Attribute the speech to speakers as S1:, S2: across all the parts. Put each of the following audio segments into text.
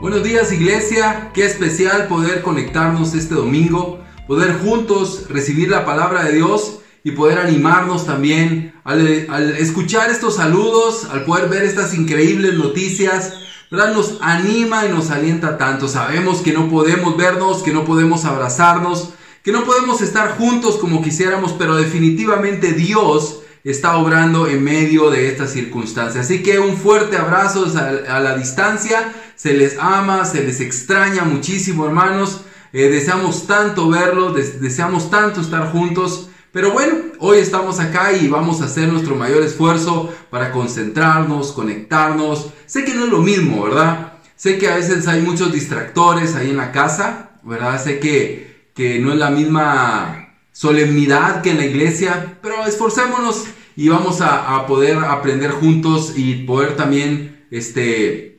S1: Buenos días iglesia, qué especial poder conectarnos este domingo, poder juntos recibir la palabra de Dios y poder animarnos también al, escuchar estos saludos, al poder ver estas increíbles noticias, ¿verdad? Nos anima y nos alienta tanto. Sabemos que no podemos vernos, que no podemos abrazarnos, que no podemos estar juntos como quisiéramos, pero definitivamente Dios está obrando en medio de estas circunstancias. Así que un fuerte abrazo a, la distancia. Se les ama, se les extraña muchísimo, hermanos. Eh, deseamos tanto verlos, deseamos tanto estar juntos. Pero bueno, hoy estamos acá y vamos a hacer nuestro mayor esfuerzo para concentrarnos, conectarnos. Sé que no es lo mismo, ¿verdad? Sé que a veces hay muchos distractores ahí en la casa, ¿verdad? Sé que, que no es la misma solemnidad que en la iglesia, pero esforcémonos y vamos a, a poder aprender juntos y poder también este,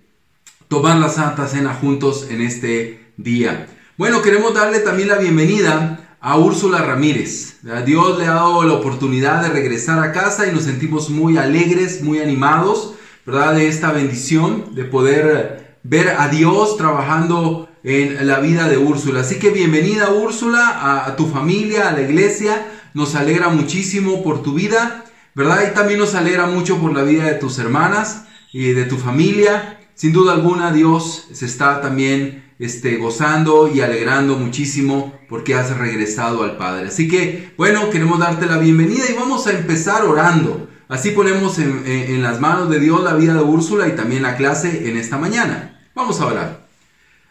S1: tomar la Santa Cena juntos en este día. Bueno, queremos darle también la bienvenida a Úrsula Ramírez. Dios le ha dado la oportunidad de regresar a casa y nos sentimos muy alegres, muy animados, ¿verdad? De esta bendición, de poder ver a Dios trabajando en la vida de Úrsula. Así que bienvenida Úrsula a, tu familia, a la iglesia. Nos alegra muchísimo por tu vida, ¿verdad? Y también nos alegra mucho por la vida de tus hermanas y de tu familia. Sin duda alguna Dios se está también este, gozando y alegrando muchísimo porque has regresado al Padre. Así que, bueno, queremos darte la bienvenida y vamos a empezar orando. Así ponemos en, las manos de Dios la vida de Úrsula y también la clase en esta mañana. Vamos a orar.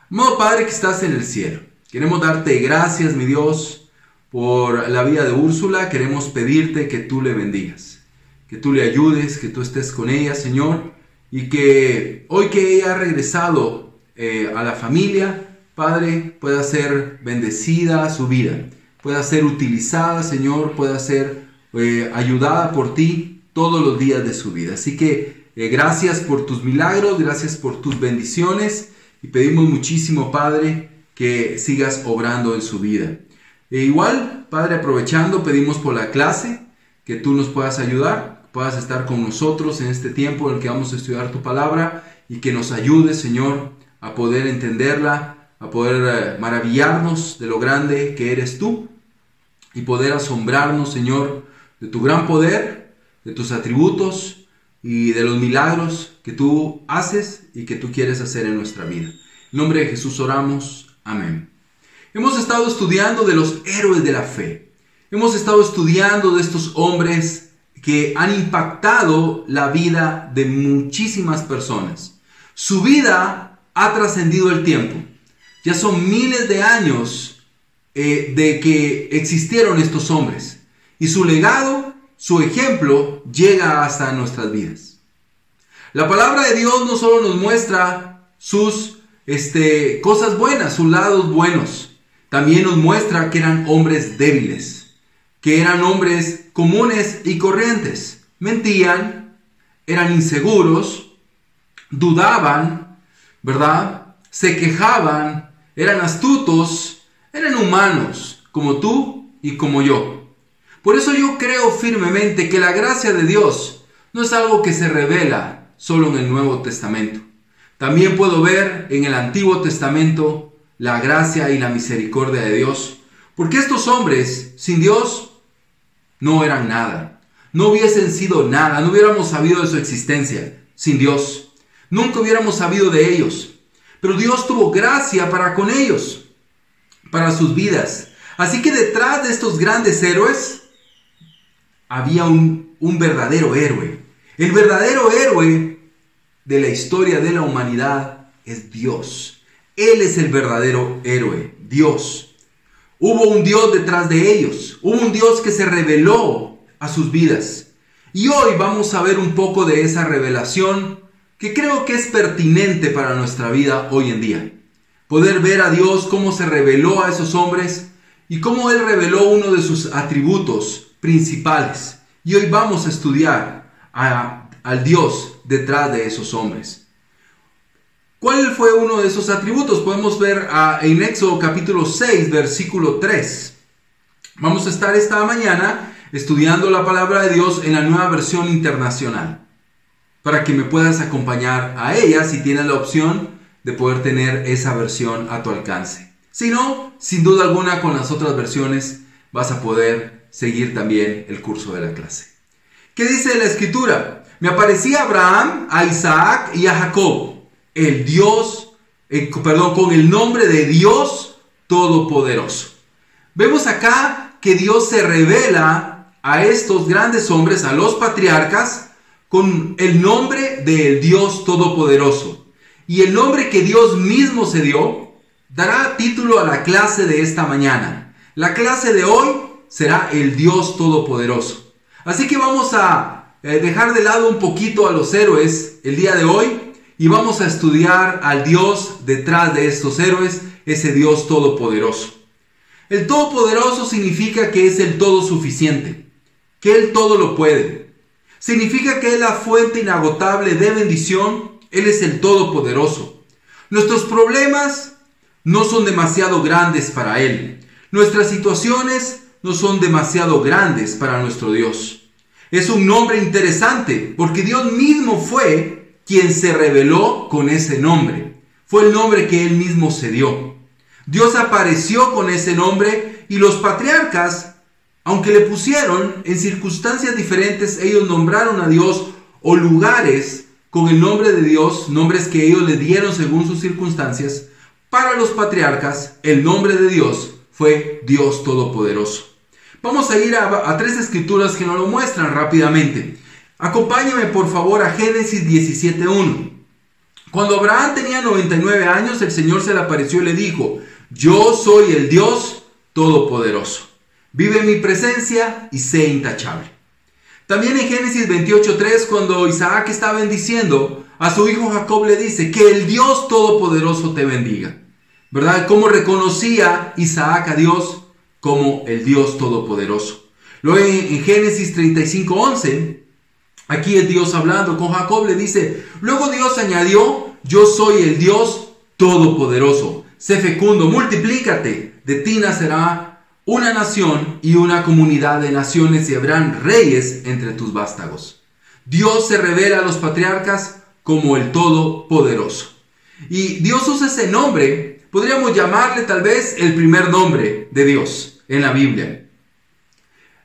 S1: Modo Padre que estás en el cielo. Queremos darte gracias, mi Dios, por la vida de Úrsula. Queremos pedirte que tú le bendigas, que tú le ayudes, que tú estés con ella, Señor, y que hoy que ella ha regresado eh, a la familia, Padre, pueda ser bendecida su vida, pueda ser utilizada, Señor, pueda ser eh, ayudada por ti todos los días de su vida. Así que eh, gracias por tus milagros, gracias por tus bendiciones y pedimos muchísimo, Padre, que sigas obrando en su vida. E igual, Padre, aprovechando, pedimos por la clase, que tú nos puedas ayudar, puedas estar con nosotros en este tiempo en el que vamos a estudiar tu palabra y que nos ayudes, Señor, a poder entenderla, a poder eh, maravillarnos de lo grande que eres tú y poder asombrarnos, Señor, de tu gran poder, de tus atributos y de los milagros que tú haces y que tú quieres hacer en nuestra vida. En nombre de Jesús oramos. Amén. Hemos estado estudiando de los héroes de la fe. Hemos estado estudiando de estos hombres que han impactado la vida de muchísimas personas. Su vida ha trascendido el tiempo. Ya son miles de años eh, de que existieron estos hombres. Y su legado, su ejemplo, llega hasta nuestras vidas. La palabra de Dios no solo nos muestra sus este, cosas buenas, sus lados buenos. También nos muestra que eran hombres débiles, que eran hombres comunes y corrientes. Mentían, eran inseguros, dudaban, ¿verdad? Se quejaban, eran astutos, eran humanos, como tú y como yo. Por eso yo creo firmemente que la gracia de Dios no es algo que se revela solo en el Nuevo Testamento. También puedo ver en el Antiguo Testamento la gracia y la misericordia de Dios. Porque estos hombres sin Dios no eran nada. No hubiesen sido nada. No hubiéramos sabido de su existencia sin Dios. Nunca hubiéramos sabido de ellos. Pero Dios tuvo gracia para con ellos, para sus vidas. Así que detrás de estos grandes héroes había un, un verdadero héroe. El verdadero héroe de la historia de la humanidad es Dios. Él es el verdadero héroe, Dios. Hubo un Dios detrás de ellos. Hubo un Dios que se reveló a sus vidas. Y hoy vamos a ver un poco de esa revelación que creo que es pertinente para nuestra vida hoy en día. Poder ver a Dios cómo se reveló a esos hombres y cómo Él reveló uno de sus atributos principales. Y hoy vamos a estudiar al Dios detrás de esos hombres. ¿Cuál fue uno de esos atributos? Podemos ver en Éxodo capítulo 6, versículo 3. Vamos a estar esta mañana estudiando la palabra de Dios en la nueva versión internacional para que me puedas acompañar a ella si tienes la opción de poder tener esa versión a tu alcance. Si no, sin duda alguna con las otras versiones vas a poder seguir también el curso de la clase. ¿Qué dice la escritura? Me aparecía Abraham, a Isaac y a Jacob, el Dios, eh, perdón, con el nombre de Dios Todopoderoso. Vemos acá que Dios se revela a estos grandes hombres, a los patriarcas, con el nombre del Dios Todopoderoso. Y el nombre que Dios mismo se dio dará título a la clase de esta mañana. La clase de hoy será el Dios Todopoderoso. Así que vamos a eh, dejar de lado un poquito a los héroes el día de hoy y vamos a estudiar al Dios detrás de estos héroes, ese Dios Todopoderoso. El Todopoderoso significa que es el todo suficiente, que Él todo lo puede. Significa que es la fuente inagotable de bendición, Él es el Todopoderoso. Nuestros problemas no son demasiado grandes para Él. Nuestras situaciones no son demasiado grandes para nuestro Dios. Es un nombre interesante porque Dios mismo fue quien se reveló con ese nombre. Fue el nombre que Él mismo se dio. Dios apareció con ese nombre y los patriarcas, aunque le pusieron en circunstancias diferentes, ellos nombraron a Dios o lugares con el nombre de Dios, nombres que ellos le dieron según sus circunstancias. Para los patriarcas, el nombre de Dios fue Dios Todopoderoso. Vamos a ir a, tres escrituras que nos lo muestran rápidamente. Acompáñame por favor a Génesis 17.1. Cuando Abraham tenía 99 años, el Señor se le apareció y le dijo, yo soy el Dios Todopoderoso. Vive en mi presencia y sé intachable. También en Génesis 28.3, cuando Isaac está bendiciendo, a su hijo Jacob le dice, que el Dios Todopoderoso te bendiga. ¿Verdad? ¿Cómo reconocía Isaac a Dios como el Dios Todopoderoso? Luego en, Génesis 35.11, aquí es Dios hablando con Jacob, le dice, luego Dios añadió, yo soy el Dios Todopoderoso sé fecundo, multiplícate, de ti nacerá una nación y una comunidad de naciones y habrán reyes entre tus vástagos. Dios se revela a los patriarcas como el Todopoderoso. Y Dios usa ese nombre, podríamos llamarle tal vez el primer nombre de Dios en la Biblia.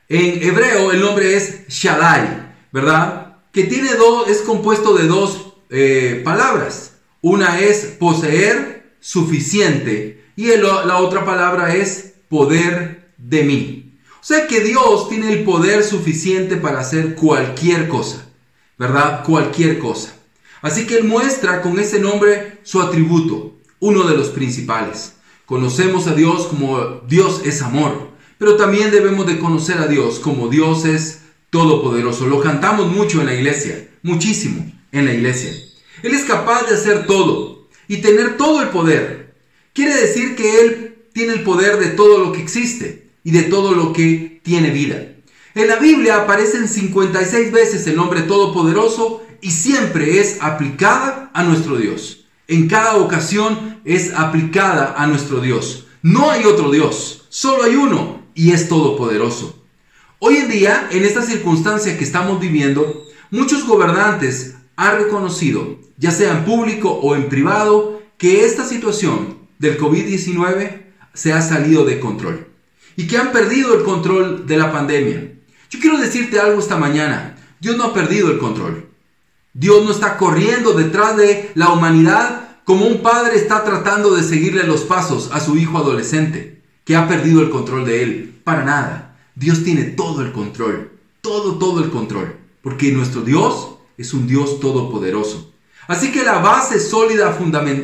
S1: En hebreo el nombre es Shaddai, ¿verdad? Que tiene dos, es compuesto de dos eh, palabras. Una es poseer suficiente. Y la otra palabra es poder de mí. O sea que Dios tiene el poder suficiente para hacer cualquier cosa, ¿verdad? Cualquier cosa. Así que Él muestra con ese nombre su atributo, uno de los principales. Conocemos a Dios como Dios es amor, pero también debemos de conocer a Dios como Dios es todopoderoso. Lo cantamos mucho en la iglesia, muchísimo en la iglesia. Él es capaz de hacer todo, y tener todo el poder. Quiere decir que Él tiene el poder de todo lo que existe y de todo lo que tiene vida. En la Biblia aparecen 56 veces el nombre todopoderoso y siempre es aplicada a nuestro Dios. En cada ocasión es aplicada a nuestro Dios. No hay otro Dios, solo hay uno y es todopoderoso. Hoy en día, en esta circunstancia que estamos viviendo, muchos gobernantes ha reconocido, ya sea en público o en privado, que esta situación del COVID-19 se ha salido de control y que han perdido el control de la pandemia. Yo quiero decirte algo esta mañana. Dios no ha perdido el control. Dios no está corriendo detrás de la humanidad como un padre está tratando de seguirle los pasos a su hijo adolescente, que ha perdido el control de él. Para nada. Dios tiene todo el control. Todo, todo el control. Porque nuestro Dios es un Dios todopoderoso. Así que la base sólida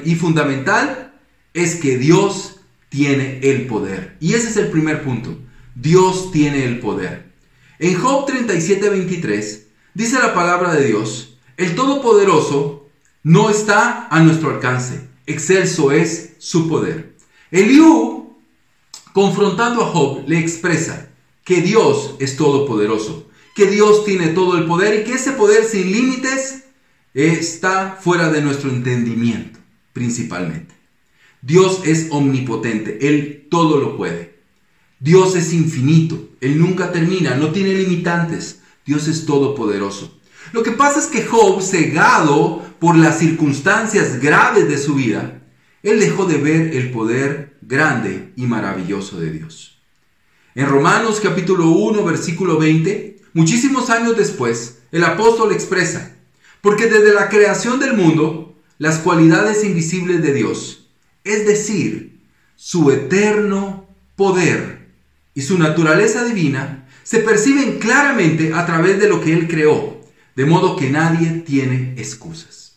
S1: y fundamental es que Dios tiene el poder. Y ese es el primer punto. Dios tiene el poder. En Job 37:23 dice la palabra de Dios, el Todopoderoso no está a nuestro alcance, excelso es su poder. Eliú, confrontando a Job, le expresa que Dios es todopoderoso que Dios tiene todo el poder y que ese poder sin límites está fuera de nuestro entendimiento, principalmente. Dios es omnipotente, Él todo lo puede. Dios es infinito, Él nunca termina, no tiene limitantes. Dios es todopoderoso. Lo que pasa es que Job, cegado por las circunstancias graves de su vida, él dejó de ver el poder grande y maravilloso de Dios. En Romanos capítulo 1, versículo 20, muchísimos años después, el apóstol expresa, porque desde la creación del mundo, las cualidades invisibles de Dios, es decir, su eterno poder y su naturaleza divina, se perciben claramente a través de lo que Él creó, de modo que nadie tiene excusas.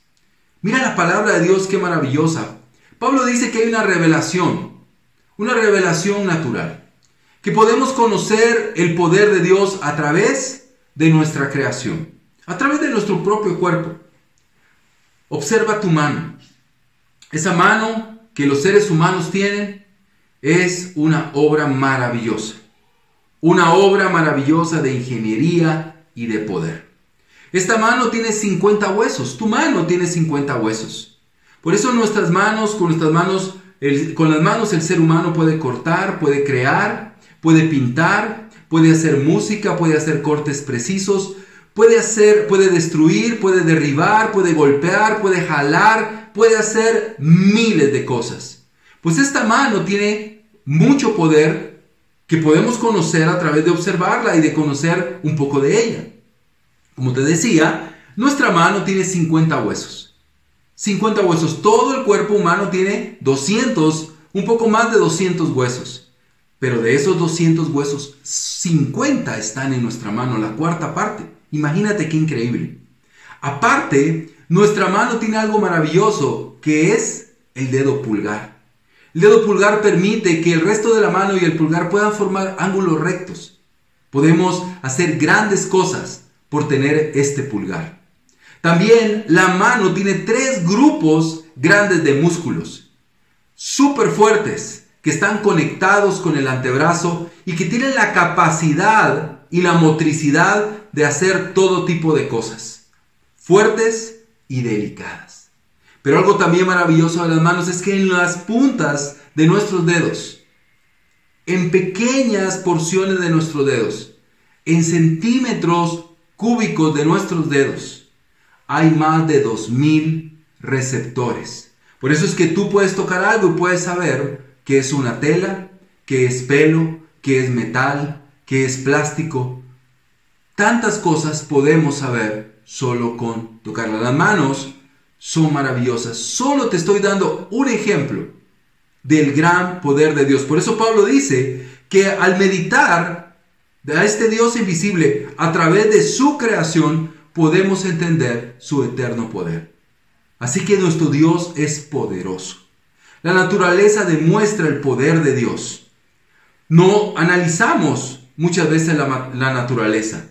S1: Mira la palabra de Dios, qué maravillosa. Pablo dice que hay una revelación, una revelación natural, que podemos conocer el poder de Dios a través de nuestra creación, a través de nuestro propio cuerpo. Observa tu mano. Esa mano que los seres humanos tienen es una obra maravillosa. Una obra maravillosa de ingeniería y de poder. Esta mano tiene 50 huesos. Tu mano tiene 50 huesos. Por eso nuestras manos, con nuestras manos, con las manos el ser humano puede cortar, puede crear, puede pintar, puede hacer música, puede hacer cortes precisos, puede hacer, puede destruir, puede derribar, puede golpear, puede jalar, puede hacer miles de cosas. Pues esta mano tiene mucho poder que podemos conocer a través de observarla y de conocer un poco de ella. Como te decía, nuestra mano tiene 50 huesos. 50 huesos. Todo el cuerpo humano tiene 200, un poco más de 200 huesos. Pero de esos 200 huesos, 50 están en nuestra mano, la cuarta parte. Imagínate qué increíble. Aparte, nuestra mano tiene algo maravilloso, que es el dedo pulgar. El dedo pulgar permite que el resto de la mano y el pulgar puedan formar ángulos rectos. Podemos hacer grandes cosas por tener este pulgar. También la mano tiene tres grupos grandes de músculos, súper fuertes, que están conectados con el antebrazo y que tienen la capacidad y la motricidad de hacer todo tipo de cosas, fuertes y delicadas. Pero algo también maravilloso de las manos es que en las puntas de nuestros dedos, en pequeñas porciones de nuestros dedos, en centímetros cúbicos de nuestros dedos, hay más de 2000 receptores. Por eso es que tú puedes tocar algo y puedes saber que es una tela, que es pelo, que es metal, que es plástico. Tantas cosas podemos saber solo con tocarla. Las manos son maravillosas. Solo te estoy dando un ejemplo del gran poder de Dios. Por eso Pablo dice que al meditar a este Dios invisible, a través de su creación, podemos entender su eterno poder. Así que nuestro Dios es poderoso. La naturaleza demuestra el poder de Dios. No analizamos muchas veces la, la naturaleza.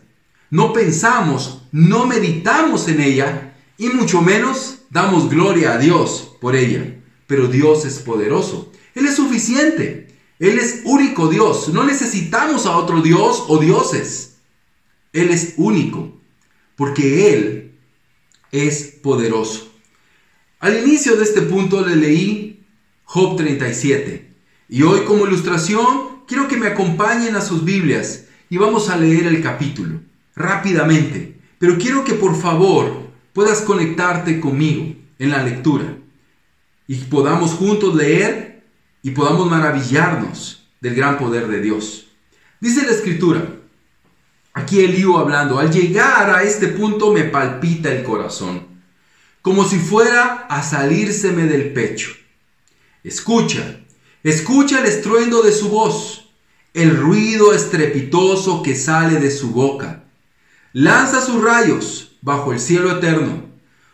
S1: No pensamos, no meditamos en ella y mucho menos damos gloria a Dios por ella. Pero Dios es poderoso. Él es suficiente. Él es único Dios. No necesitamos a otro Dios o dioses. Él es único. Porque Él es poderoso. Al inicio de este punto le leí Job 37. Y hoy como ilustración quiero que me acompañen a sus Biblias y vamos a leer el capítulo rápidamente. Pero quiero que por favor puedas conectarte conmigo en la lectura y podamos juntos leer y podamos maravillarnos del gran poder de Dios. Dice la escritura, aquí Elío hablando, al llegar a este punto me palpita el corazón, como si fuera a salírseme del pecho. Escucha, escucha el estruendo de su voz, el ruido estrepitoso que sale de su boca. Lanza sus rayos bajo el cielo eterno,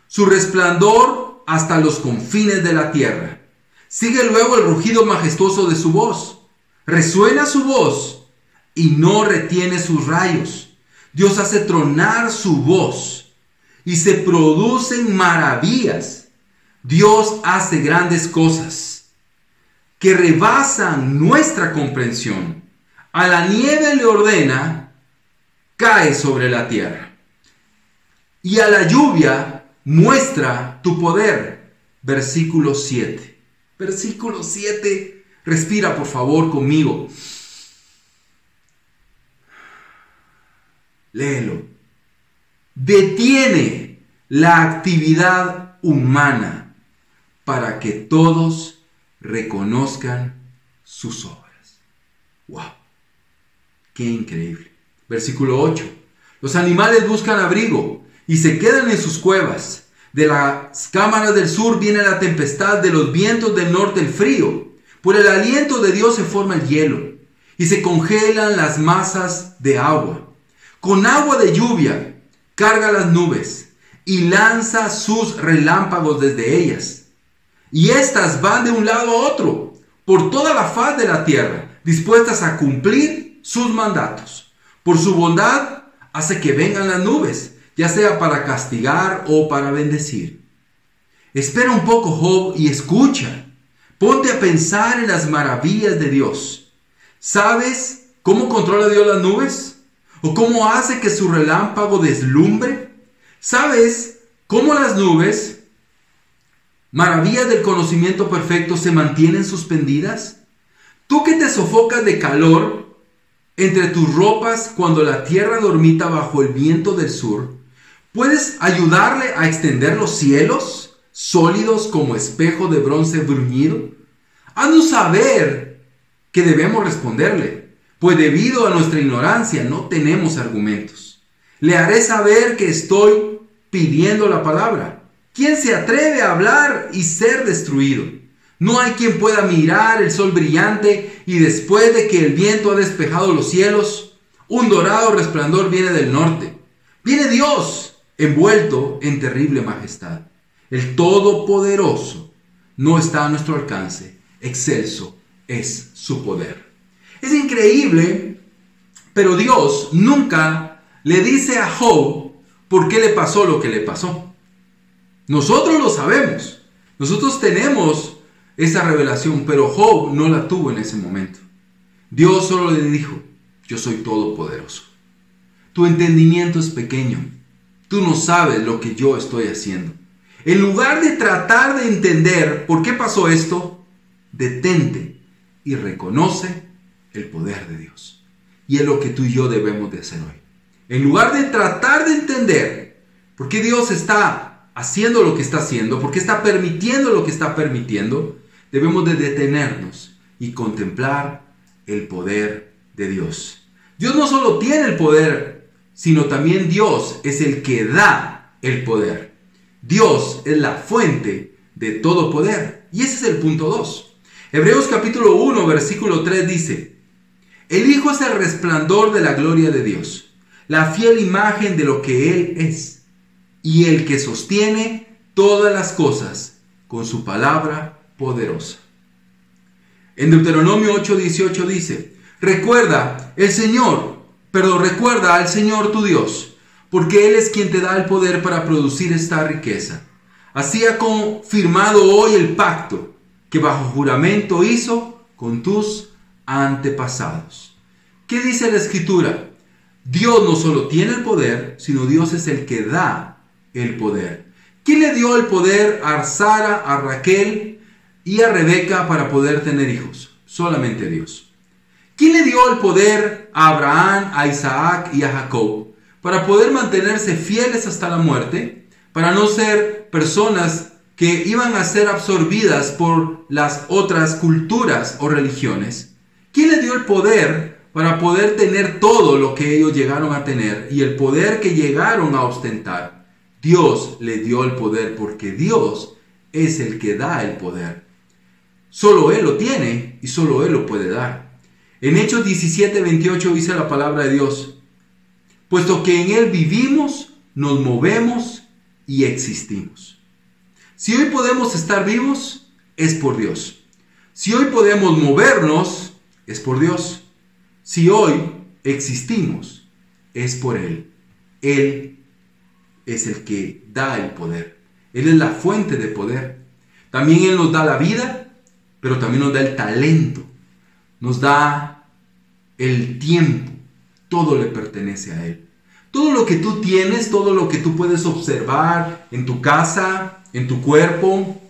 S1: su resplandor hasta los confines de la tierra. Sigue luego el rugido majestuoso de su voz. Resuena su voz y no retiene sus rayos. Dios hace tronar su voz y se producen maravillas. Dios hace grandes cosas que rebasan nuestra comprensión. A la nieve le ordena, cae sobre la tierra. Y a la lluvia muestra tu poder. Versículo 7. Versículo 7. Respira por favor conmigo. Léelo. detiene la actividad humana para que todos reconozcan sus obras. ¡Wow! ¡Qué increíble! Versículo 8. Los animales buscan abrigo y se quedan en sus cuevas. De las cámaras del sur viene la tempestad, de los vientos del norte el frío. Por el aliento de Dios se forma el hielo y se congelan las masas de agua. Con agua de lluvia carga las nubes y lanza sus relámpagos desde ellas. Y éstas van de un lado a otro por toda la faz de la tierra, dispuestas a cumplir sus mandatos. Por su bondad hace que vengan las nubes ya sea para castigar o para bendecir. Espera un poco, Job, y escucha. Ponte a pensar en las maravillas de Dios. ¿Sabes cómo controla Dios las nubes? ¿O cómo hace que su relámpago deslumbre? ¿Sabes cómo las nubes, maravillas del conocimiento perfecto, se mantienen suspendidas? Tú que te sofocas de calor entre tus ropas cuando la tierra dormita bajo el viento del sur, ¿Puedes ayudarle a extender los cielos, sólidos como espejo de bronce bruñido? Haznos saber que debemos responderle, pues debido a nuestra ignorancia no tenemos argumentos. Le haré saber que estoy pidiendo la palabra. ¿Quién se atreve a hablar y ser destruido? No hay quien pueda mirar el sol brillante y después de que el viento ha despejado los cielos, un dorado resplandor viene del norte. Viene Dios envuelto en terrible majestad. El Todopoderoso no está a nuestro alcance, excelso es su poder. Es increíble, pero Dios nunca le dice a Job por qué le pasó lo que le pasó. Nosotros lo sabemos, nosotros tenemos esa revelación, pero Job no la tuvo en ese momento. Dios solo le dijo, yo soy todopoderoso. Tu entendimiento es pequeño Tú no sabes lo que yo estoy haciendo. En lugar de tratar de entender por qué pasó esto, detente y reconoce el poder de Dios. Y es lo que tú y yo debemos de hacer hoy. En lugar de tratar de entender por qué Dios está haciendo lo que está haciendo, por qué está permitiendo lo que está permitiendo, debemos de detenernos y contemplar el poder de Dios. Dios no solo tiene el poder sino también Dios es el que da el poder. Dios es la fuente de todo poder. Y ese es el punto 2. Hebreos capítulo 1, versículo 3 dice, El Hijo es el resplandor de la gloria de Dios, la fiel imagen de lo que Él es, y el que sostiene todas las cosas con su palabra poderosa. En Deuteronomio 8:18 dice, Recuerda, el Señor pero recuerda al Señor tu Dios, porque Él es quien te da el poder para producir esta riqueza. Así ha confirmado hoy el pacto que bajo juramento hizo con tus antepasados. ¿Qué dice la escritura? Dios no solo tiene el poder, sino Dios es el que da el poder. ¿Quién le dio el poder a Sara, a Raquel y a Rebeca para poder tener hijos? Solamente Dios. ¿Quién le dio el poder a Abraham, a Isaac y a Jacob para poder mantenerse fieles hasta la muerte, para no ser personas que iban a ser absorbidas por las otras culturas o religiones? ¿Quién le dio el poder para poder tener todo lo que ellos llegaron a tener y el poder que llegaron a ostentar? Dios le dio el poder porque Dios es el que da el poder. Solo Él lo tiene y solo Él lo puede dar. En Hechos 17, 28 dice la palabra de Dios, puesto que en Él vivimos, nos movemos y existimos. Si hoy podemos estar vivos, es por Dios. Si hoy podemos movernos, es por Dios. Si hoy existimos, es por Él. Él es el que da el poder. Él es la fuente de poder. También Él nos da la vida, pero también nos da el talento nos da el tiempo, todo le pertenece a Él. Todo lo que tú tienes, todo lo que tú puedes observar en tu casa, en tu cuerpo,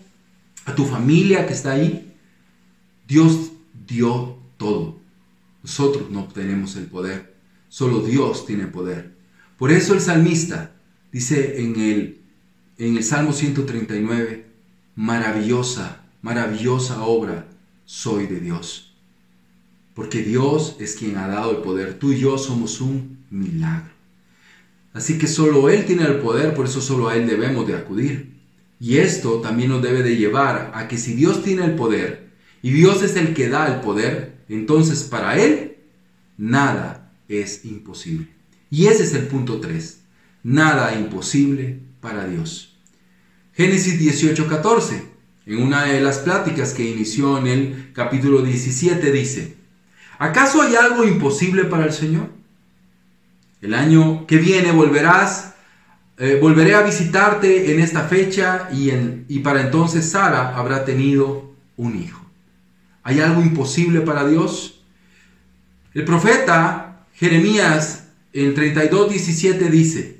S1: a tu familia que está ahí, Dios dio todo. Nosotros no tenemos el poder, solo Dios tiene poder. Por eso el salmista Dice en el, en el Salmo 139, maravillosa, maravillosa obra soy de Dios. Porque Dios es quien ha dado el poder. Tú y yo somos un milagro. Así que solo Él tiene el poder, por eso solo a Él debemos de acudir. Y esto también nos debe de llevar a que si Dios tiene el poder y Dios es el que da el poder, entonces para Él nada es imposible. Y ese es el punto 3. Nada imposible para Dios. Génesis 18:14, en una de las pláticas que inició en el capítulo 17, dice, ¿acaso hay algo imposible para el Señor? El año que viene volverás, eh, volveré a visitarte en esta fecha y, en, y para entonces Sara habrá tenido un hijo. ¿Hay algo imposible para Dios? El profeta Jeremías en 32.17 dice,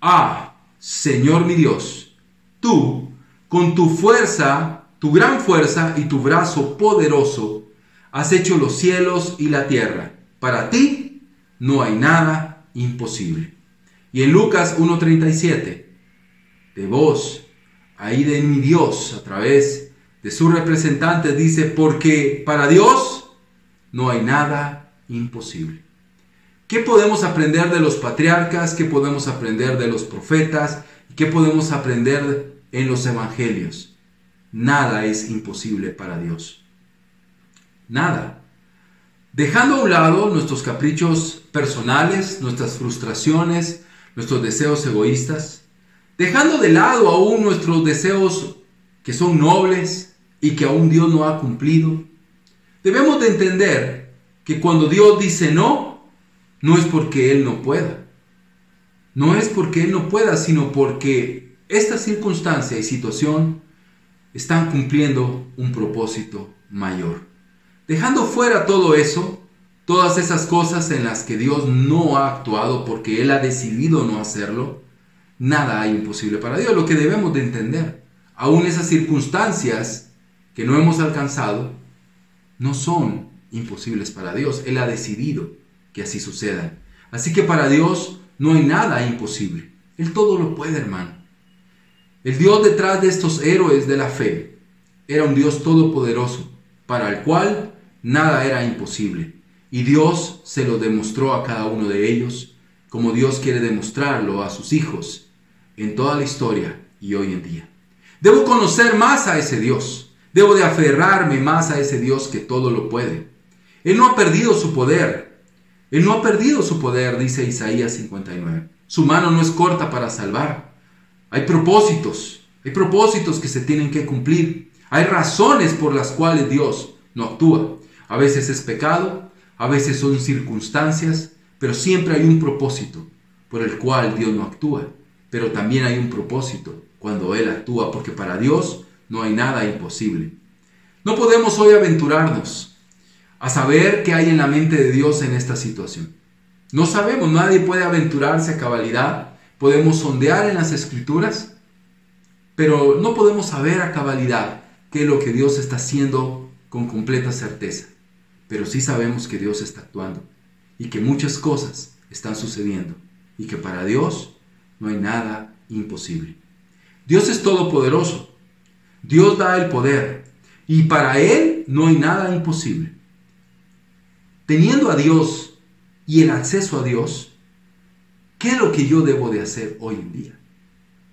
S1: Ah, Señor mi Dios, tú, con tu fuerza, tu gran fuerza y tu brazo poderoso, has hecho los cielos y la tierra. Para ti no hay nada imposible. Y en Lucas 1.37, de vos, ahí de mi Dios, a través de su representante, dice, porque para Dios no hay nada imposible. ¿Qué podemos aprender de los patriarcas? ¿Qué podemos aprender de los profetas? ¿Qué podemos aprender en los evangelios? Nada es imposible para Dios. Nada. Dejando a un lado nuestros caprichos personales, nuestras frustraciones, nuestros deseos egoístas, dejando de lado aún nuestros deseos que son nobles y que aún Dios no ha cumplido, debemos de entender que cuando Dios dice no, no es porque Él no pueda. No es porque Él no pueda, sino porque esta circunstancia y situación están cumpliendo un propósito mayor. Dejando fuera todo eso, todas esas cosas en las que Dios no ha actuado porque Él ha decidido no hacerlo, nada hay imposible para Dios. Lo que debemos de entender, aún esas circunstancias que no hemos alcanzado, no son imposibles para Dios. Él ha decidido que así suceda. Así que para Dios no hay nada imposible. Él todo lo puede, hermano. El Dios detrás de estos héroes de la fe era un Dios todopoderoso, para el cual nada era imposible. Y Dios se lo demostró a cada uno de ellos, como Dios quiere demostrarlo a sus hijos en toda la historia y hoy en día. Debo conocer más a ese Dios. Debo de aferrarme más a ese Dios que todo lo puede. Él no ha perdido su poder. Él no ha perdido su poder, dice Isaías 59. Su mano no es corta para salvar. Hay propósitos, hay propósitos que se tienen que cumplir. Hay razones por las cuales Dios no actúa. A veces es pecado, a veces son circunstancias, pero siempre hay un propósito por el cual Dios no actúa. Pero también hay un propósito cuando Él actúa, porque para Dios no hay nada imposible. No podemos hoy aventurarnos a saber qué hay en la mente de Dios en esta situación. No sabemos, nadie puede aventurarse a cabalidad, podemos sondear en las escrituras, pero no podemos saber a cabalidad qué es lo que Dios está haciendo con completa certeza. Pero sí sabemos que Dios está actuando y que muchas cosas están sucediendo y que para Dios no hay nada imposible. Dios es todopoderoso, Dios da el poder y para Él no hay nada imposible teniendo a Dios y el acceso a Dios, ¿qué es lo que yo debo de hacer hoy en día?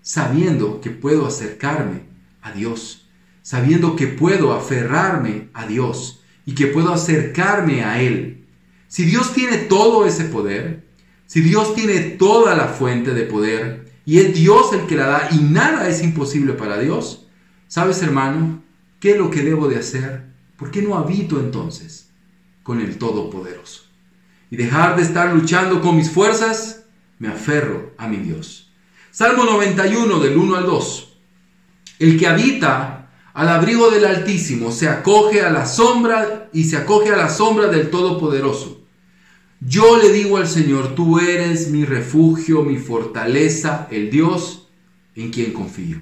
S1: Sabiendo que puedo acercarme a Dios, sabiendo que puedo aferrarme a Dios y que puedo acercarme a Él. Si Dios tiene todo ese poder, si Dios tiene toda la fuente de poder y es Dios el que la da y nada es imposible para Dios, ¿sabes hermano? ¿Qué es lo que debo de hacer? ¿Por qué no habito entonces? Con el Todopoderoso. Y dejar de estar luchando con mis fuerzas, me aferro a mi Dios. Salmo 91 del 1 al 2. El que habita al abrigo del Altísimo se acoge a la sombra y se acoge a la sombra del Todopoderoso. Yo le digo al Señor, tú eres mi refugio, mi fortaleza, el Dios en quien confío.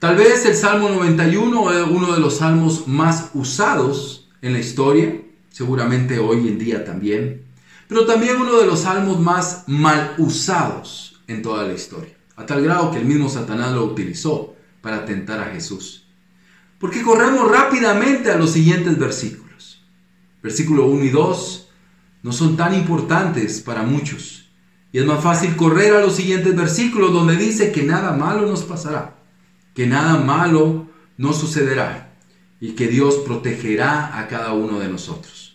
S1: Tal vez el Salmo 91 es uno de los salmos más usados en la historia, seguramente hoy en día también, pero también uno de los salmos más mal usados en toda la historia, a tal grado que el mismo Satanás lo utilizó para tentar a Jesús. Porque corremos rápidamente a los siguientes versículos. Versículo 1 y 2 no son tan importantes para muchos. Y es más fácil correr a los siguientes versículos donde dice que nada malo nos pasará, que nada malo nos sucederá y que Dios protegerá a cada uno de nosotros.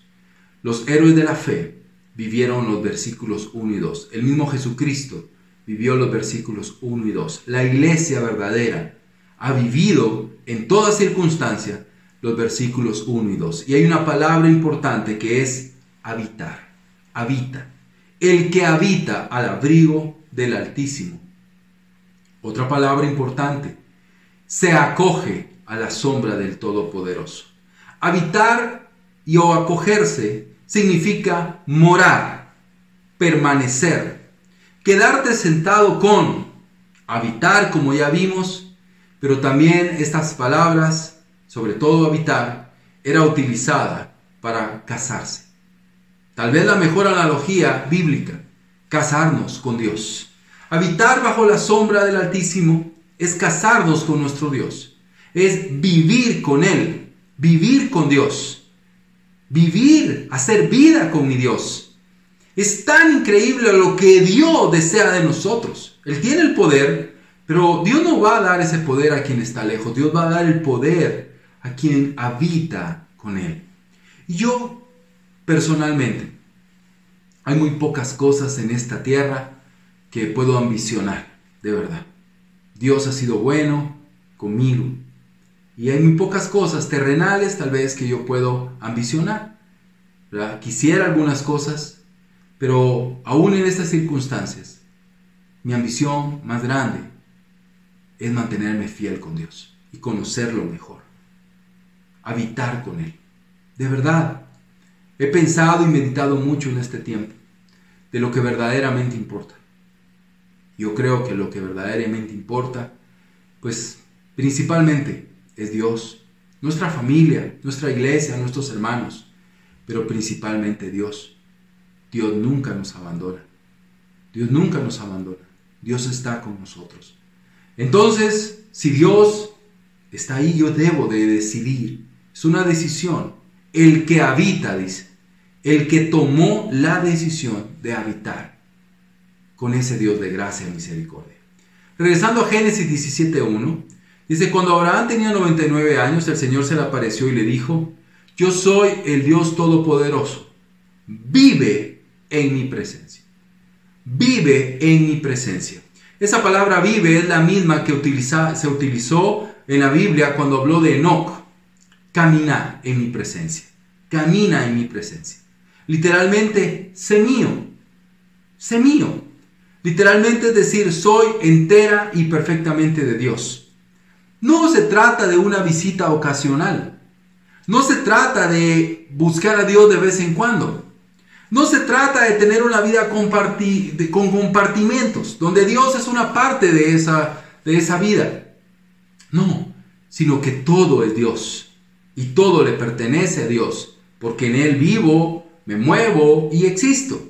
S1: Los héroes de la fe vivieron los versículos 1 y 2. El mismo Jesucristo vivió los versículos 1 y 2. La iglesia verdadera ha vivido en toda circunstancia los versículos 1 y 2. Y hay una palabra importante que es habitar. Habita. El que habita al abrigo del Altísimo. Otra palabra importante. Se acoge a la sombra del Todopoderoso. Habitar y o acogerse significa morar, permanecer, quedarte sentado con, habitar como ya vimos, pero también estas palabras, sobre todo habitar, era utilizada para casarse. Tal vez la mejor analogía bíblica, casarnos con Dios. Habitar bajo la sombra del Altísimo es casarnos con nuestro Dios, es vivir con Él, vivir con Dios vivir, hacer vida con mi Dios. Es tan increíble lo que Dios desea de nosotros. Él tiene el poder, pero Dios no va a dar ese poder a quien está lejos. Dios va a dar el poder a quien habita con Él. Y yo, personalmente, hay muy pocas cosas en esta tierra que puedo ambicionar, de verdad. Dios ha sido bueno conmigo. Y hay muy pocas cosas terrenales tal vez que yo puedo ambicionar. Quisiera algunas cosas, pero aún en estas circunstancias, mi ambición más grande es mantenerme fiel con Dios y conocerlo mejor. Habitar con Él. De verdad, he pensado y meditado mucho en este tiempo de lo que verdaderamente importa. Yo creo que lo que verdaderamente importa, pues principalmente es Dios, nuestra familia, nuestra iglesia, nuestros hermanos, pero principalmente Dios. Dios nunca nos abandona. Dios nunca nos abandona. Dios está con nosotros. Entonces, si Dios está ahí, yo debo de decidir. Es una decisión. El que habita, dice. El que tomó la decisión de habitar con ese Dios de gracia y misericordia. Regresando a Génesis 17.1, Dice, cuando Abraham tenía 99 años, el Señor se le apareció y le dijo, yo soy el Dios Todopoderoso, vive en mi presencia. Vive en mi presencia. Esa palabra vive es la misma que se utilizó en la Biblia cuando habló de Enoch. Camina en mi presencia. Camina en mi presencia. Literalmente, sé mío. Sé mío. Literalmente es decir, soy entera y perfectamente de Dios. No se trata de una visita ocasional. No se trata de buscar a Dios de vez en cuando. No se trata de tener una vida con compartimentos, donde Dios es una parte de esa, de esa vida. No, sino que todo es Dios y todo le pertenece a Dios, porque en Él vivo, me muevo y existo.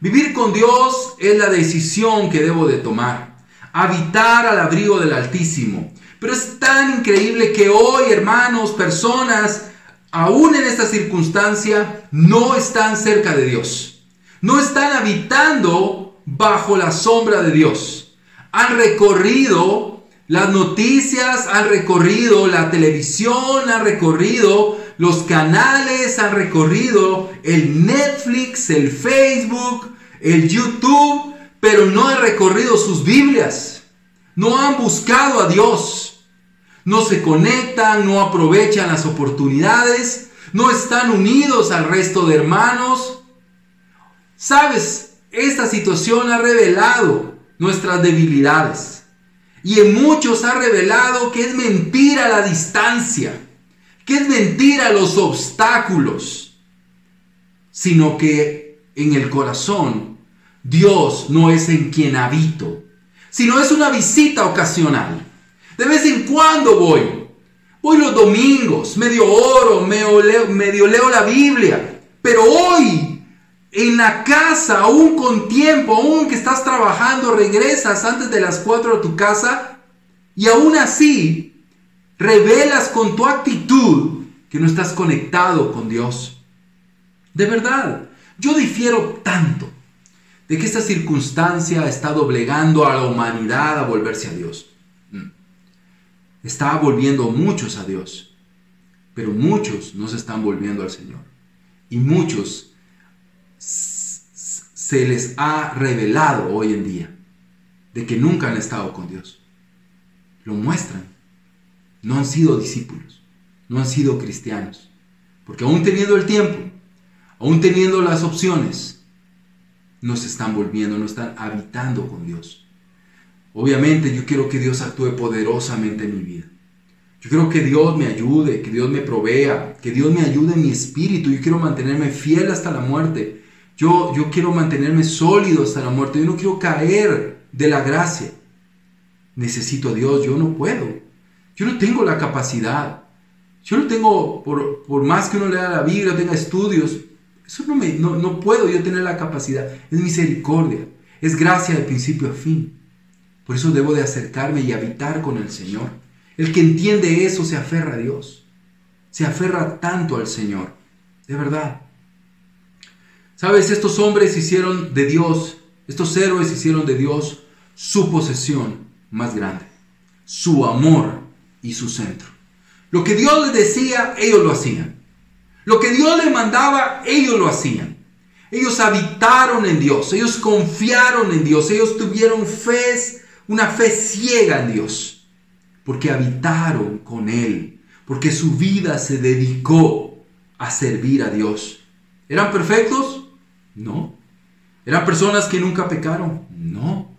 S1: Vivir con Dios es la decisión que debo de tomar. Habitar al abrigo del Altísimo pero es tan increíble que hoy, hermanos, personas, aún en esta circunstancia, no están cerca de Dios. No están habitando bajo la sombra de Dios. Han recorrido las noticias, han recorrido la televisión, han recorrido los canales, han recorrido el Netflix, el Facebook, el YouTube, pero no han recorrido sus Biblias. No han buscado a Dios. No se conectan, no aprovechan las oportunidades, no están unidos al resto de hermanos. Sabes, esta situación ha revelado nuestras debilidades. Y en muchos ha revelado que es mentira la distancia, que es mentira los obstáculos, sino que en el corazón Dios no es en quien habito, sino es una visita ocasional. De vez en cuando voy. Voy los domingos, medio oro, medio leo, la Biblia. Pero hoy en la casa, aún con tiempo, aún que estás trabajando, regresas antes de las 4 a tu casa y aún así revelas con tu actitud que no estás conectado con Dios. De verdad, yo difiero tanto de que esta circunstancia está doblegando a la humanidad a volverse a Dios. Mm. Está volviendo muchos a Dios, pero muchos no se están volviendo al Señor. Y muchos se les ha revelado hoy en día de que nunca han estado con Dios. Lo muestran. No han sido discípulos, no han sido cristianos. Porque aún teniendo el tiempo, aún teniendo las opciones, no se están volviendo, no están habitando con Dios. Obviamente yo quiero que Dios actúe poderosamente en mi vida. Yo quiero que Dios me ayude, que Dios me provea, que Dios me ayude en mi espíritu. Yo quiero mantenerme fiel hasta la muerte. Yo, yo quiero mantenerme sólido hasta la muerte. Yo no quiero caer de la gracia. Necesito a Dios, yo no puedo. Yo no tengo la capacidad. Yo no tengo, por, por más que uno lea la Biblia, tenga estudios, eso no, me, no, no puedo yo tener la capacidad. Es misericordia. Es gracia de principio a fin. Por eso debo de acercarme y habitar con el Señor. El que entiende eso se aferra a Dios. Se aferra tanto al Señor. De verdad. Sabes, estos hombres hicieron de Dios, estos héroes hicieron de Dios su posesión más grande. Su amor y su centro. Lo que Dios les decía, ellos lo hacían. Lo que Dios les mandaba, ellos lo hacían. Ellos habitaron en Dios, ellos confiaron en Dios, ellos tuvieron fe, una fe ciega en Dios, porque habitaron con Él, porque su vida se dedicó a servir a Dios. ¿Eran perfectos? No. ¿Eran personas que nunca pecaron? No.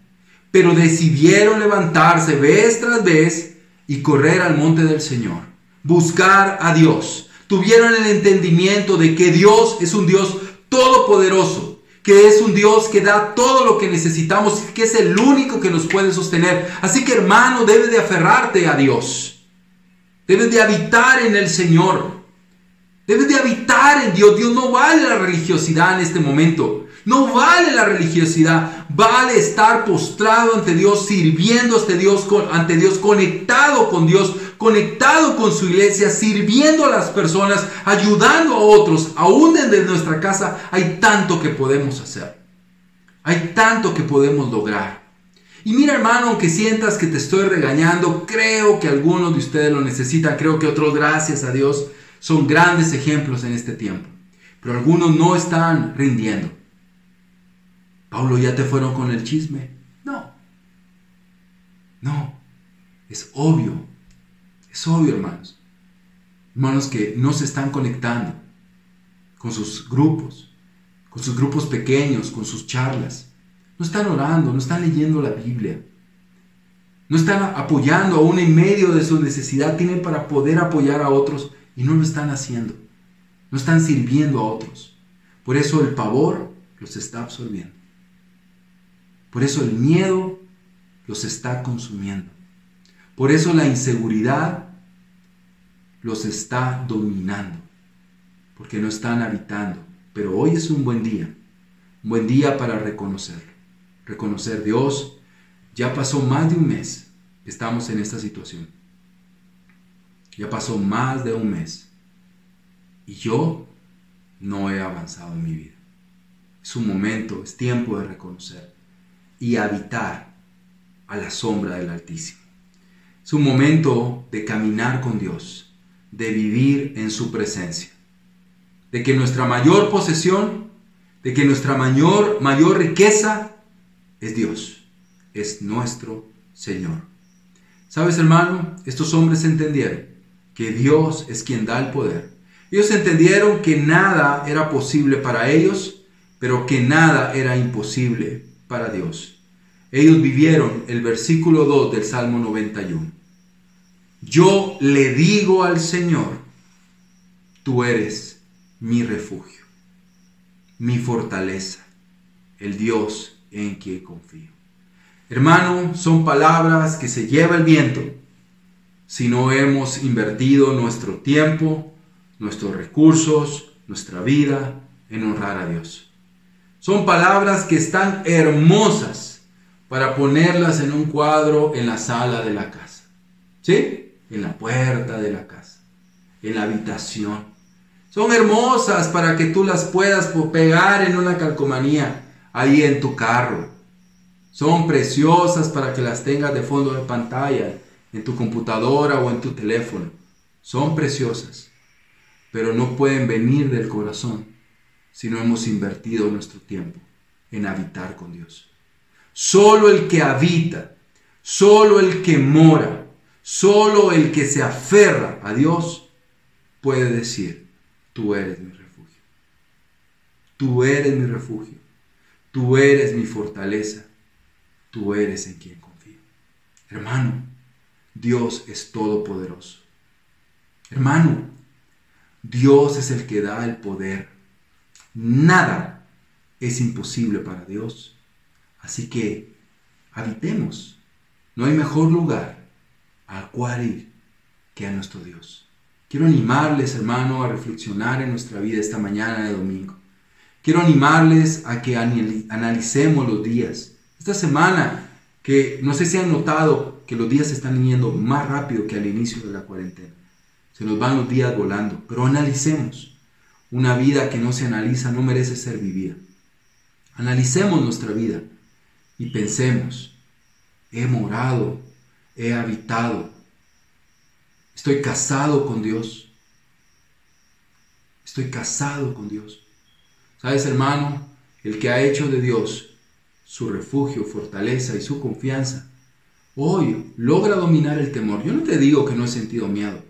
S1: Pero decidieron levantarse vez tras vez y correr al monte del Señor, buscar a Dios, tuvieron el entendimiento de que Dios es un Dios todopoderoso, que es un Dios que da todo lo que necesitamos, que es el único que nos puede sostener. Así que hermano, debes de aferrarte a Dios. Debes de habitar en el Señor. Debes de habitar en Dios. Dios no vale la religiosidad en este momento. No vale la religiosidad. Vale estar postrado ante Dios, sirviendo ante Dios, ante Dios, conectado con Dios, conectado con su iglesia, sirviendo a las personas, ayudando a otros, aún desde nuestra casa, hay tanto que podemos hacer. Hay tanto que podemos lograr. Y mira hermano, aunque sientas que te estoy regañando, creo que algunos de ustedes lo necesitan, creo que otros, gracias a Dios, son grandes ejemplos en este tiempo. Pero algunos no están rindiendo. Pablo, ¿ya te fueron con el chisme? No. No. Es obvio es obvio, hermanos. Hermanos que no se están conectando con sus grupos, con sus grupos pequeños, con sus charlas. No están orando, no están leyendo la Biblia. No están apoyando aún en medio de su necesidad. Tienen para poder apoyar a otros y no lo están haciendo. No están sirviendo a otros. Por eso el pavor los está absorbiendo. Por eso el miedo los está consumiendo. Por eso la inseguridad los está dominando, porque no están habitando. Pero hoy es un buen día, un buen día para reconocerlo. Reconocer Dios, ya pasó más de un mes estamos en esta situación. Ya pasó más de un mes. Y yo no he avanzado en mi vida. Es un momento, es tiempo de reconocer y habitar a la sombra del Altísimo. Es un momento de caminar con Dios, de vivir en su presencia. De que nuestra mayor posesión, de que nuestra mayor, mayor riqueza es Dios, es nuestro Señor. ¿Sabes, hermano? Estos hombres entendieron que Dios es quien da el poder. Ellos entendieron que nada era posible para ellos, pero que nada era imposible para Dios. Ellos vivieron el versículo 2 del Salmo 91. Yo le digo al Señor, tú eres mi refugio, mi fortaleza, el Dios en quien confío. Hermano, son palabras que se lleva el viento si no hemos invertido nuestro tiempo, nuestros recursos, nuestra vida en honrar a Dios. Son palabras que están hermosas para ponerlas en un cuadro en la sala de la casa. ¿Sí? En la puerta de la casa. En la habitación. Son hermosas para que tú las puedas pegar en una calcomanía ahí en tu carro. Son preciosas para que las tengas de fondo de pantalla en tu computadora o en tu teléfono. Son preciosas, pero no pueden venir del corazón si no hemos invertido nuestro tiempo en habitar con Dios. Solo el que habita, solo el que mora, solo el que se aferra a Dios puede decir, tú eres mi refugio. Tú eres mi refugio. Tú eres mi fortaleza. Tú eres en quien confío. Hermano, Dios es todopoderoso. Hermano, Dios es el que da el poder. Nada es imposible para Dios. Así que habitemos. No hay mejor lugar a cual ir que a nuestro Dios. Quiero animarles, hermano, a reflexionar en nuestra vida esta mañana de domingo. Quiero animarles a que analicemos los días. Esta semana, que no sé si han notado que los días se están yendo más rápido que al inicio de la cuarentena. Se nos van los días volando, pero analicemos. Una vida que no se analiza no merece ser vivida. Analicemos nuestra vida y pensemos, he morado, he habitado, estoy casado con Dios, estoy casado con Dios. ¿Sabes, hermano? El que ha hecho de Dios su refugio, fortaleza y su confianza, hoy logra dominar el temor. Yo no te digo que no he sentido miedo.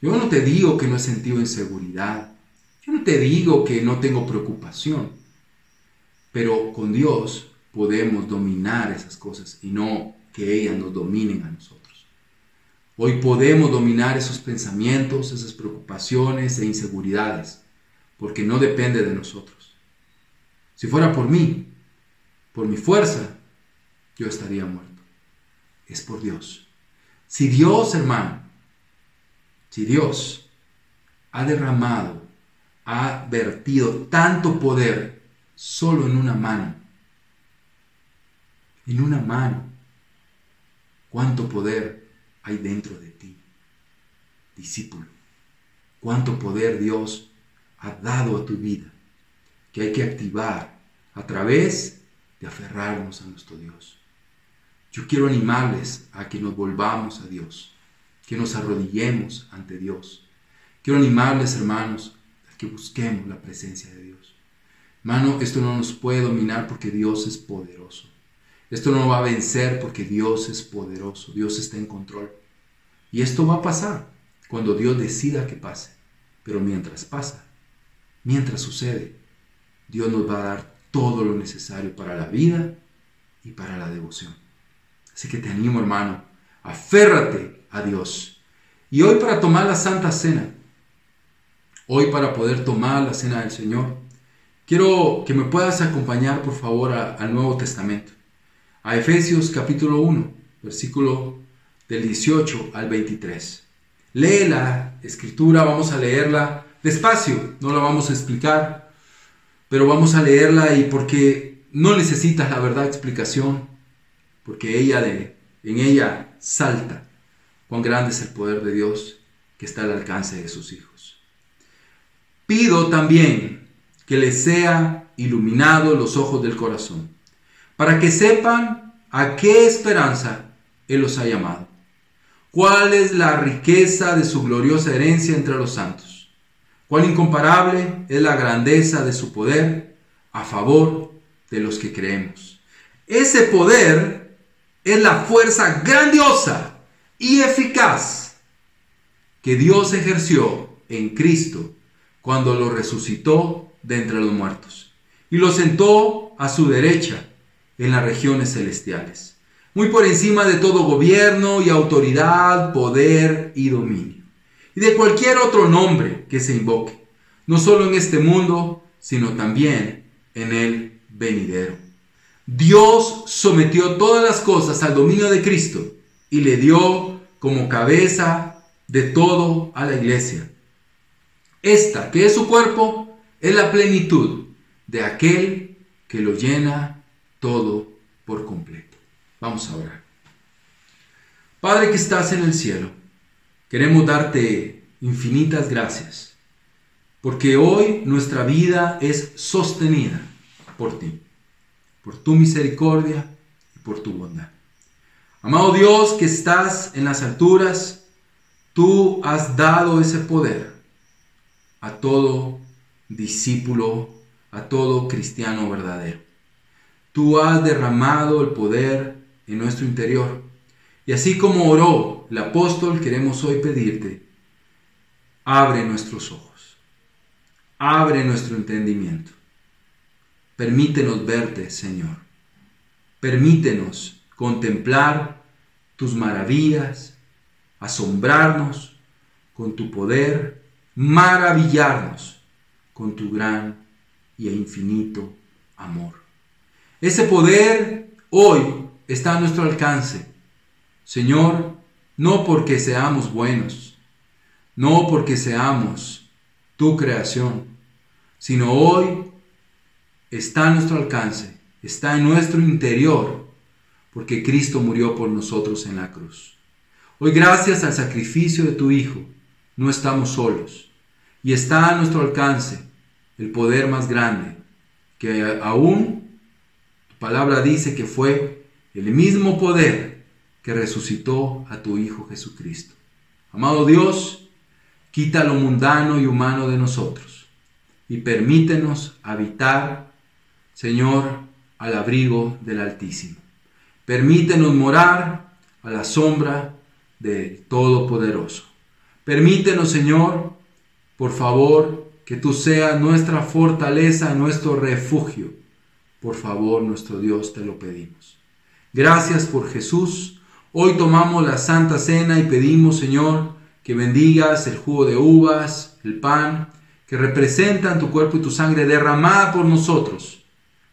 S1: Yo no te digo que no he sentido inseguridad. Yo no te digo que no tengo preocupación. Pero con Dios podemos dominar esas cosas y no que ellas nos dominen a nosotros. Hoy podemos dominar esos pensamientos, esas preocupaciones e inseguridades porque no depende de nosotros. Si fuera por mí, por mi fuerza, yo estaría muerto. Es por Dios. Si Dios, hermano, si Dios ha derramado, ha vertido tanto poder solo en una mano, en una mano, cuánto poder hay dentro de ti, discípulo, cuánto poder Dios ha dado a tu vida, que hay que activar a través de aferrarnos a nuestro Dios. Yo quiero animarles a que nos volvamos a Dios, que nos arrodillemos ante Dios. Quiero animarles, hermanos, a que busquemos la presencia de Dios. Hermano, esto no nos puede dominar porque Dios es poderoso. Esto no va a vencer porque Dios es poderoso. Dios está en control. Y esto va a pasar cuando Dios decida que pase. Pero mientras pasa, mientras sucede, Dios nos va a dar todo lo necesario para la vida y para la devoción. Así que te animo, hermano, aférrate a Dios. Y hoy para tomar la Santa Cena, hoy para poder tomar la Cena del Señor, quiero que me puedas acompañar, por favor, al Nuevo Testamento, a Efesios capítulo 1, versículo del 18 al 23. Lee la escritura, vamos a leerla despacio, no la vamos a explicar, pero vamos a leerla y porque no necesitas la verdad explicación, porque ella de, en ella salta cuán grande es el poder de Dios que está al alcance de sus hijos. Pido también que les sea iluminado los ojos del corazón, para que sepan a qué esperanza Él los ha llamado, cuál es la riqueza de su gloriosa herencia entre los santos Cuán incomparable es la grandeza de su poder a favor de los que creemos. Ese poder es la fuerza grandiosa y eficaz que Dios ejerció en Cristo cuando lo resucitó de entre los muertos y lo sentó a su derecha en las regiones celestiales, muy por encima de todo gobierno y autoridad, poder y dominio y de cualquier otro nombre que se invoque, no solo en este mundo, sino también en el venidero. Dios sometió todas las cosas al dominio de Cristo y le dio como cabeza de todo a la iglesia. Esta, que es su cuerpo, es la plenitud de aquel que lo llena todo por completo. Vamos a orar. Padre que estás en el cielo, queremos darte infinitas gracias, porque hoy nuestra vida es sostenida por ti, por tu misericordia y por tu bondad. Amado Dios que estás en las alturas, tú has dado ese poder a todo discípulo, a todo cristiano verdadero. Tú has derramado el poder en nuestro interior. Y así como oró el apóstol, queremos hoy pedirte, abre nuestros ojos, abre nuestro entendimiento. Permítenos verte, Señor. Permítenos contemplar tus maravillas, asombrarnos con tu poder, maravillarnos con tu gran y infinito amor. Ese poder hoy está a nuestro alcance. Señor, no porque seamos buenos, no porque seamos tu creación, sino hoy está a nuestro alcance, está en nuestro interior, porque Cristo murió por nosotros en la cruz. Hoy gracias al sacrificio de tu Hijo, no estamos solos y está a nuestro alcance el poder más grande, que aún palabra dice que fue el mismo poder que resucitó a tu Hijo Jesucristo. Amado Dios, quita lo mundano y humano de nosotros y permítenos habitar, Señor, al abrigo del Altísimo. Permítenos morar a la sombra del Todopoderoso. Permítenos, Señor, por favor, que tú seas nuestra fortaleza, nuestro refugio. Por favor, nuestro Dios, te lo pedimos. Gracias por Jesús. Hoy tomamos la Santa Cena y pedimos, Señor, que bendigas el jugo de uvas, el pan, que representan tu cuerpo y tu sangre derramada por nosotros,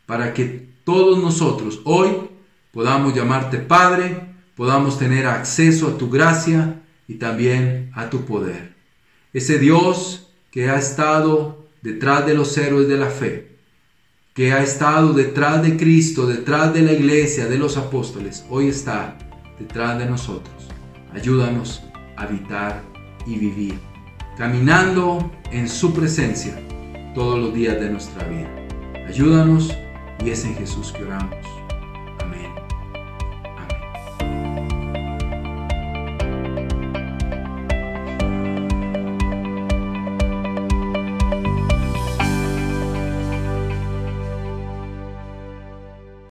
S1: para que todos nosotros hoy podamos llamarte Padre, podamos tener acceso a tu gracia y también a tu poder. Ese Dios que ha estado detrás de los héroes de la fe, que ha estado detrás de Cristo, detrás de la iglesia, de los apóstoles, hoy está detrás de nosotros. Ayúdanos a habitar y vivir, caminando en su presencia todos los días de nuestra vida. Ayúdanos y es en Jesús que oramos.